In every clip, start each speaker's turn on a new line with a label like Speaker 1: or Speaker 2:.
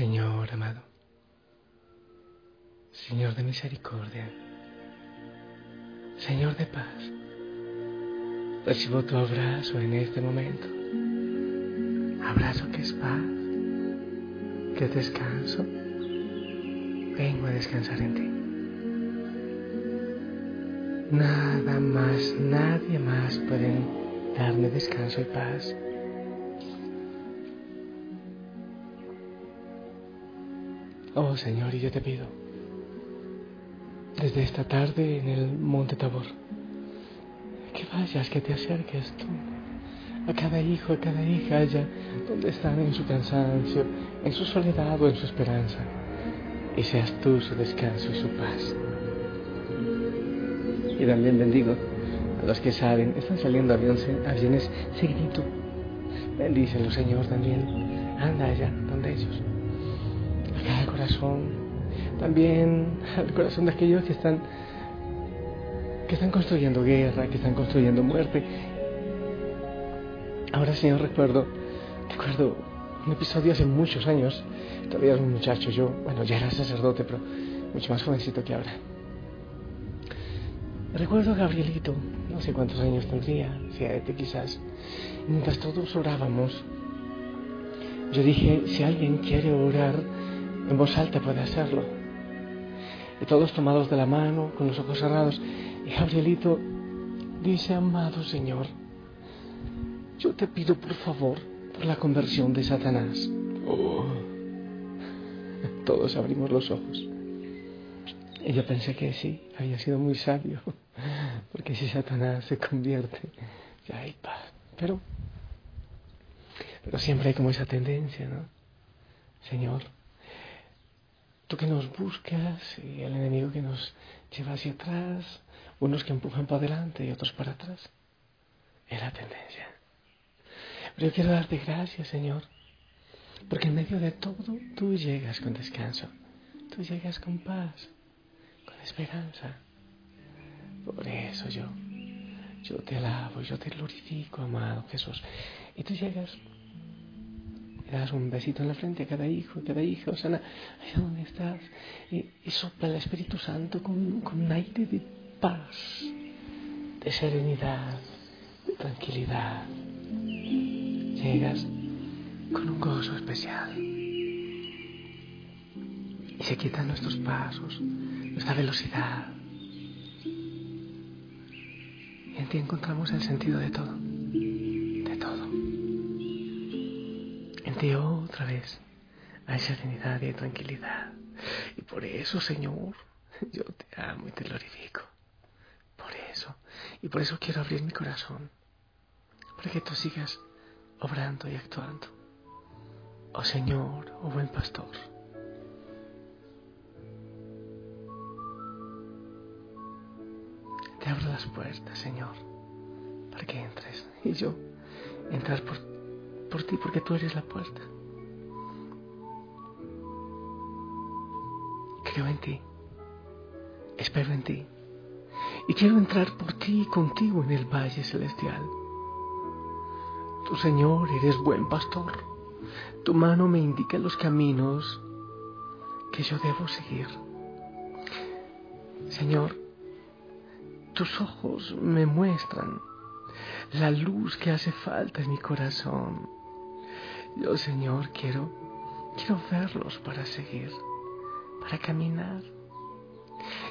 Speaker 1: Señor amado, Señor de misericordia, Señor de paz, recibo tu abrazo en este momento. Abrazo que es paz, que es descanso. Vengo a descansar en ti. Nada más, nadie más puede darme descanso y paz. Oh Señor, y yo te pido, desde esta tarde en el Monte Tabor, que vayas, que te acerques tú a cada hijo, a cada hija allá donde están en su cansancio, en su soledad o en su esperanza, y seas tú su descanso y su paz. Y también bendigo a los que saben, están saliendo aviones, aviones seguidito. Bendícelo, Señor, también. Anda allá donde ellos corazón, también al corazón de aquellos que están que están construyendo guerra, que están construyendo muerte. Ahora, Señor, recuerdo, recuerdo un episodio hace muchos años, todavía era un muchacho, yo, bueno, ya era sacerdote, pero mucho más jovencito que ahora. Recuerdo a Gabrielito, no sé cuántos años tendría, siete quizás, mientras todos orábamos, yo dije, si alguien quiere orar, en voz alta puede hacerlo. Y todos tomados de la mano, con los ojos cerrados. Y Gabrielito dice, amado Señor, yo te pido por favor por la conversión de Satanás. Oh. Todos abrimos los ojos. Y yo pensé que sí, había sido muy sabio, porque si Satanás se convierte, ya hay paz. Pero, pero siempre hay como esa tendencia, ¿no? Señor, tú que nos buscas y el enemigo que nos lleva hacia atrás, unos que empujan para adelante y otros para atrás. Es la tendencia. Pero yo quiero darte gracias, Señor, porque en medio de todo tú llegas con descanso, tú llegas con paz, con esperanza. Por eso yo, yo te alabo, yo te glorifico, amado Jesús. Y tú llegas le das un besito en la frente a cada hijo, a cada hija, Osana, ahí donde estás, y, sopla el Espíritu Santo con, con un aire de paz, de serenidad, de tranquilidad. Llegas con un gozo especial. Y se quitan nuestros pasos, nuestra velocidad. Y en ti encontramos el sentido de todo. Otra vez hay serenidad y tranquilidad. Y por eso, Señor, yo te amo y te glorifico. Por eso. Y por eso quiero abrir mi corazón. Para que tú sigas obrando y actuando. Oh Señor, oh buen pastor. Te abro las puertas, Señor, para que entres. Y yo entrar por por ti porque tú eres la puerta. Creo en ti, espero en ti y quiero entrar por ti y contigo en el valle celestial. Tu Señor eres buen pastor, tu mano me indica los caminos que yo debo seguir. Señor, tus ojos me muestran la luz que hace falta en mi corazón yo, Señor, quiero, quiero verlos para seguir, para caminar.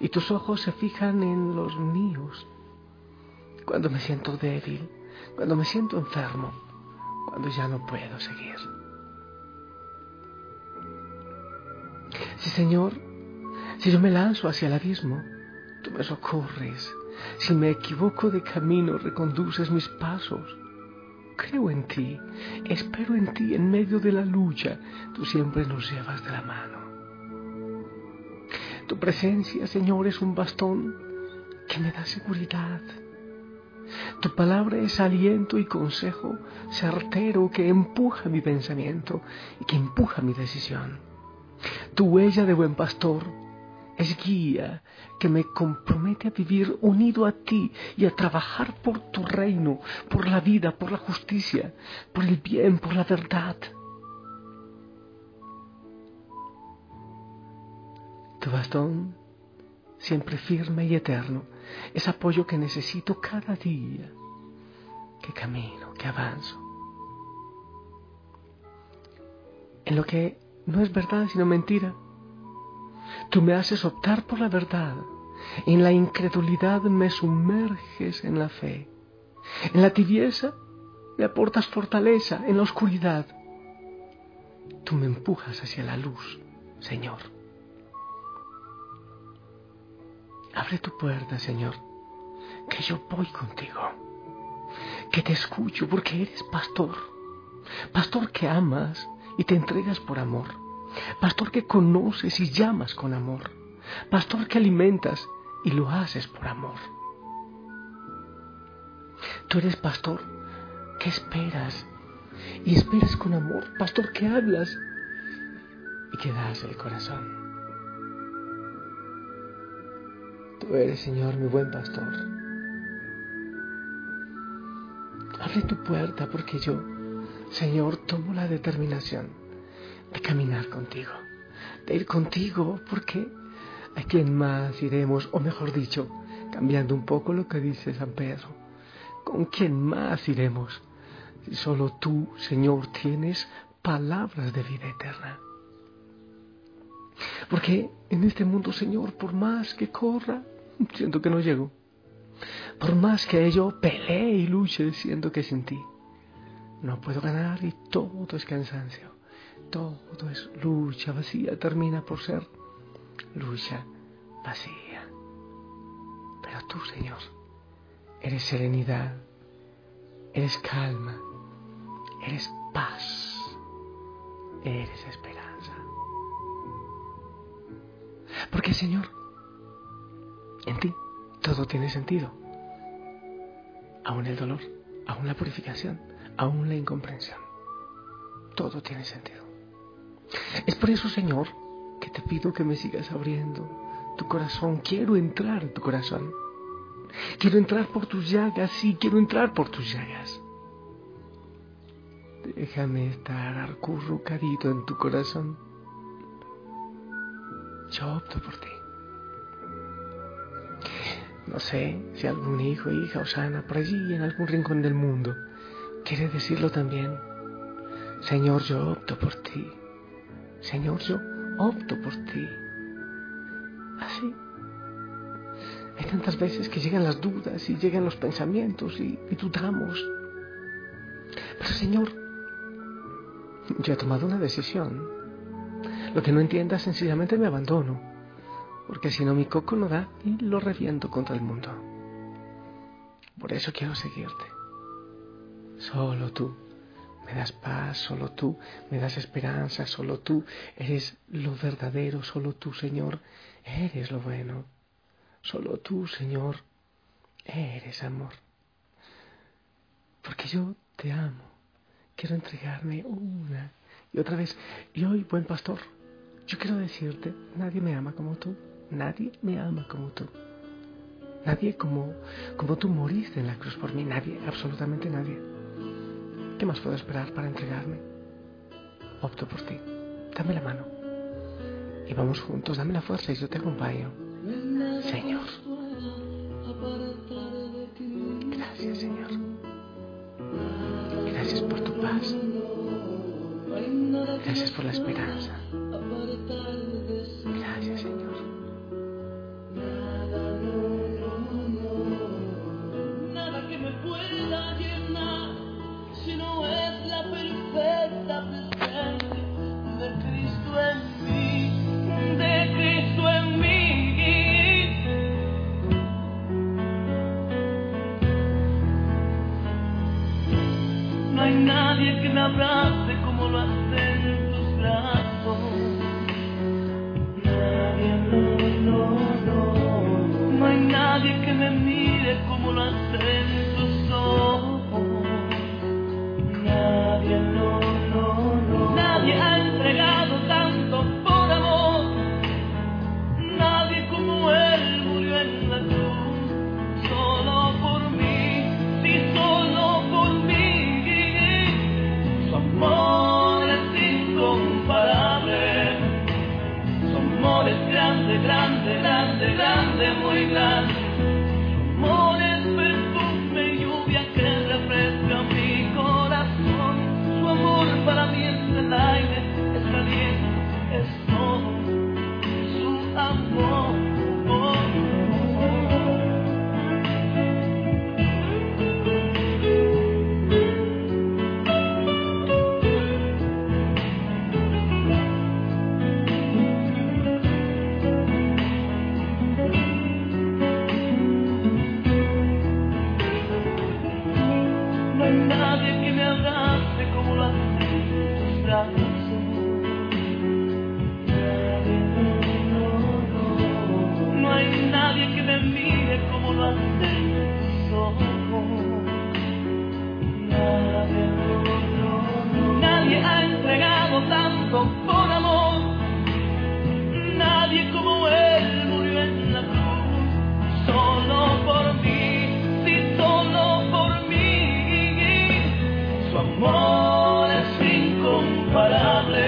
Speaker 1: Y tus ojos se fijan en los míos. Cuando me siento débil, cuando me siento enfermo, cuando ya no puedo seguir. Sí, Señor, si yo me lanzo hacia el abismo, tú me socorres. Si me equivoco de camino, reconduces mis pasos creo en ti, espero en ti en medio de la lucha, tú siempre nos llevas de la mano. Tu presencia, Señor, es un bastón que me da seguridad. Tu palabra es aliento y consejo certero que empuja mi pensamiento y que empuja mi decisión. Tu huella de buen pastor es guía que me compromete a vivir unido a ti y a trabajar por tu reino, por la vida, por la justicia, por el bien, por la verdad. Tu bastón, siempre firme y eterno, es apoyo que necesito cada día, que camino, que avanzo. En lo que no es verdad sino mentira, tú me haces optar por la verdad. En la incredulidad me sumerges en la fe. En la tibieza me aportas fortaleza. En la oscuridad tú me empujas hacia la luz, Señor. Abre tu puerta, Señor, que yo voy contigo, que te escucho porque eres pastor, pastor que amas y te entregas por amor, pastor que conoces y llamas con amor, pastor que alimentas y lo haces por amor. Tú eres pastor que esperas y esperas con amor, pastor que hablas y que das el corazón. Tú eres, Señor, mi buen pastor. Abre tu puerta porque yo, Señor, tomo la determinación de caminar contigo, de ir contigo porque a quién más iremos, o mejor dicho, cambiando un poco lo que dice San Pedro, ¿con quién más iremos si solo tú, Señor, tienes palabras de vida eterna? Porque en este mundo, Señor, por más que corra, siento que no llego. Por más que yo pelee y luche, siento que sin ti no puedo ganar y todo es cansancio. Todo es lucha vacía, termina por ser lucha vacía. Pero tú, Señor, eres serenidad, eres calma, eres paz, eres esperanza. Porque, Señor, en ti todo tiene sentido. Aún el dolor, aún la purificación, aún la incomprensión. Todo tiene sentido. Es por eso, Señor, que te pido que me sigas abriendo tu corazón. Quiero entrar en tu corazón. Quiero entrar por tus llagas, sí, quiero entrar por tus llagas. Déjame estar arcurrucadito en tu corazón. Yo opto por ti. No sé si algún hijo, hija o sana por allí en algún rincón del mundo quiere decirlo también. Señor, yo opto por ti. Señor, yo opto por ti. Así. Hay tantas veces que llegan las dudas y llegan los pensamientos y, y dudamos. Pero Señor, yo he tomado una decisión. Lo que no entienda, sencillamente me abandono porque si no mi coco no da y lo reviento contra el mundo. Por eso quiero seguirte. Solo tú me das paz, solo tú me das esperanza, solo tú eres lo verdadero, solo tú, Señor, eres lo bueno. Solo tú, Señor, eres amor. Porque yo te amo. Quiero entregarme una y otra vez. Y hoy, buen pastor, yo quiero decirte, nadie me ama como tú. Nadie me ama como tú. Nadie como, como tú moriste en la cruz por mí. Nadie, absolutamente nadie. ¿Qué más puedo esperar para entregarme? Opto por ti. Dame la mano. Y vamos juntos. Dame la fuerza y yo te acompaño. Señor. Gracias, Señor. Gracias por tu paz. Gracias por la esperanza.
Speaker 2: Abrace como lo hacen tus brazos. Nadie, no, no, no. No hay nadie que me mire como lo hacen tanto por amor. Nadie como él murió en la cruz, solo por mí, sí, solo por mí. Su amor es incomparable,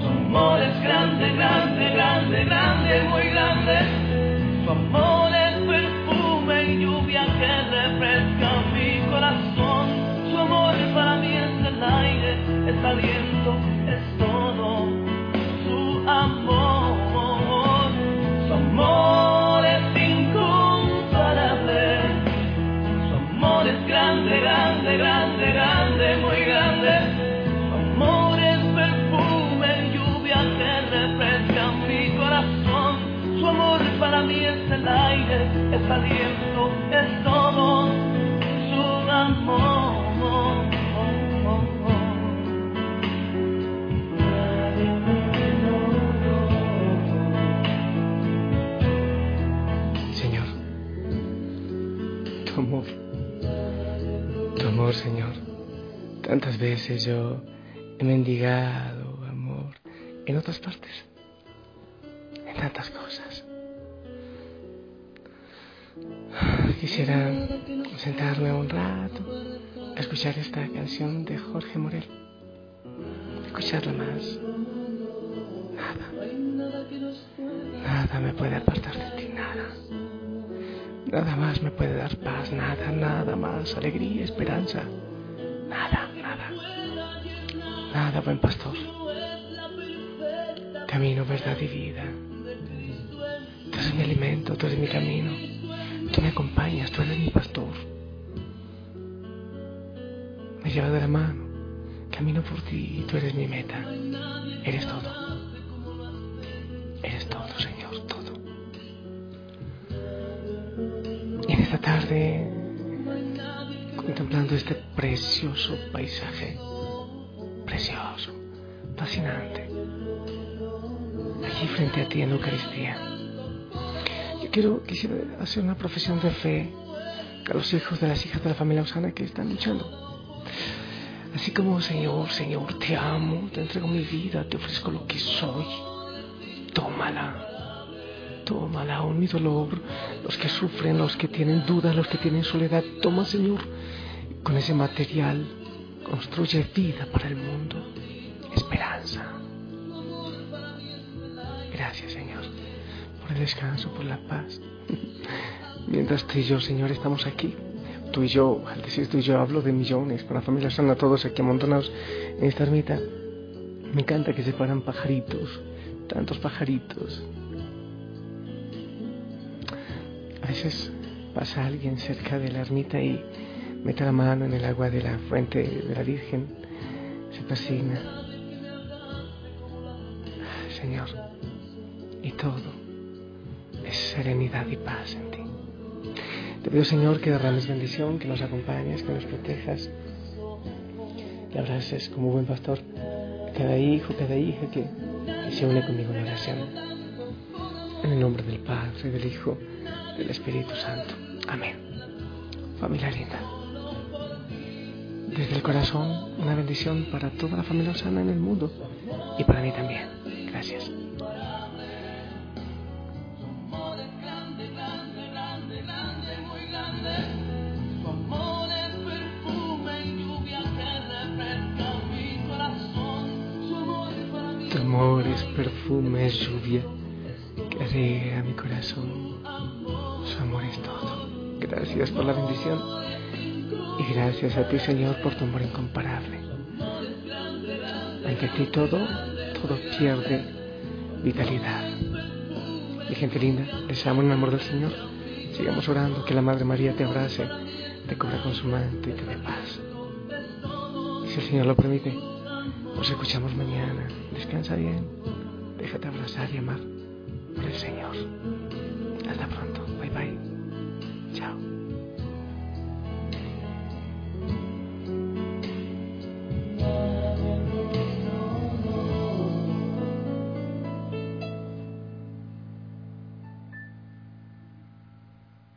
Speaker 2: su amor es grande, grande, grande, grande, muy grande. Su amor es perfume y lluvia que refresca mi corazón. Su amor para mí es el aire, es aliento,
Speaker 1: veces yo he mendigado amor en otras partes, en tantas cosas. Quisiera sentarme un rato a escuchar esta canción de Jorge Morel, escucharla más. Nada, nada me puede apartar de ti, nada. Nada más me puede dar paz, nada, nada más, alegría, esperanza. Nada, buen pastor. Camino, verdad y vida. Tú eres mi alimento, tú eres mi camino. Tú me acompañas, tú eres mi pastor. Me llevas de la mano. Camino por ti y tú eres mi meta. Eres todo. Eres todo, Señor, todo. Y en esta tarde, contemplando este precioso paisaje, fascinante, allí frente a ti en Eucaristía, yo quiero, quisiera hacer una profesión de fe a los hijos de las hijas de la familia Osana que están luchando. Así como, Señor, Señor, te amo, te entrego mi vida, te ofrezco lo que soy. Tómala tómala, oh mi dolor, los que sufren, los que tienen dudas, los que tienen soledad, toma Señor, con ese material construye vida para el mundo, esperanza. Gracias Señor por el descanso, por la paz. Mientras tú y yo, Señor, estamos aquí, tú y yo, al decir tú y yo hablo de millones, con la familia sana, todos aquí amontonados en esta ermita. Me encanta que se paran pajaritos, tantos pajaritos, A veces pasa alguien cerca de la ermita y mete la mano en el agua de la fuente de la Virgen, se persigna. Señor, y todo es serenidad y paz en ti. Te pido, Señor, que derrames bendición, que nos acompañes, que nos protejas, que abraces como buen pastor cada hijo, cada hija que, se une conmigo en oración. En el nombre del Padre, del Hijo, del Espíritu Santo. Amén. Familia linda. Desde el corazón, una bendición para toda la familia Osana en el mundo y para mí también. Gracias. Tu amor es perfume, es lluvia que alegra mi corazón. Su amor es todo. Gracias por la bendición y gracias a ti, Señor, por tu amor incomparable. Ante ti todo, pierde vitalidad. Mi gente linda, les amo en el amor del Señor. Sigamos orando, que la Madre María te abrace, te cubra con su manto y te dé paz. Si el Señor lo permite, nos escuchamos mañana. Descansa bien, déjate abrazar y amar por el Señor. Hasta pronto.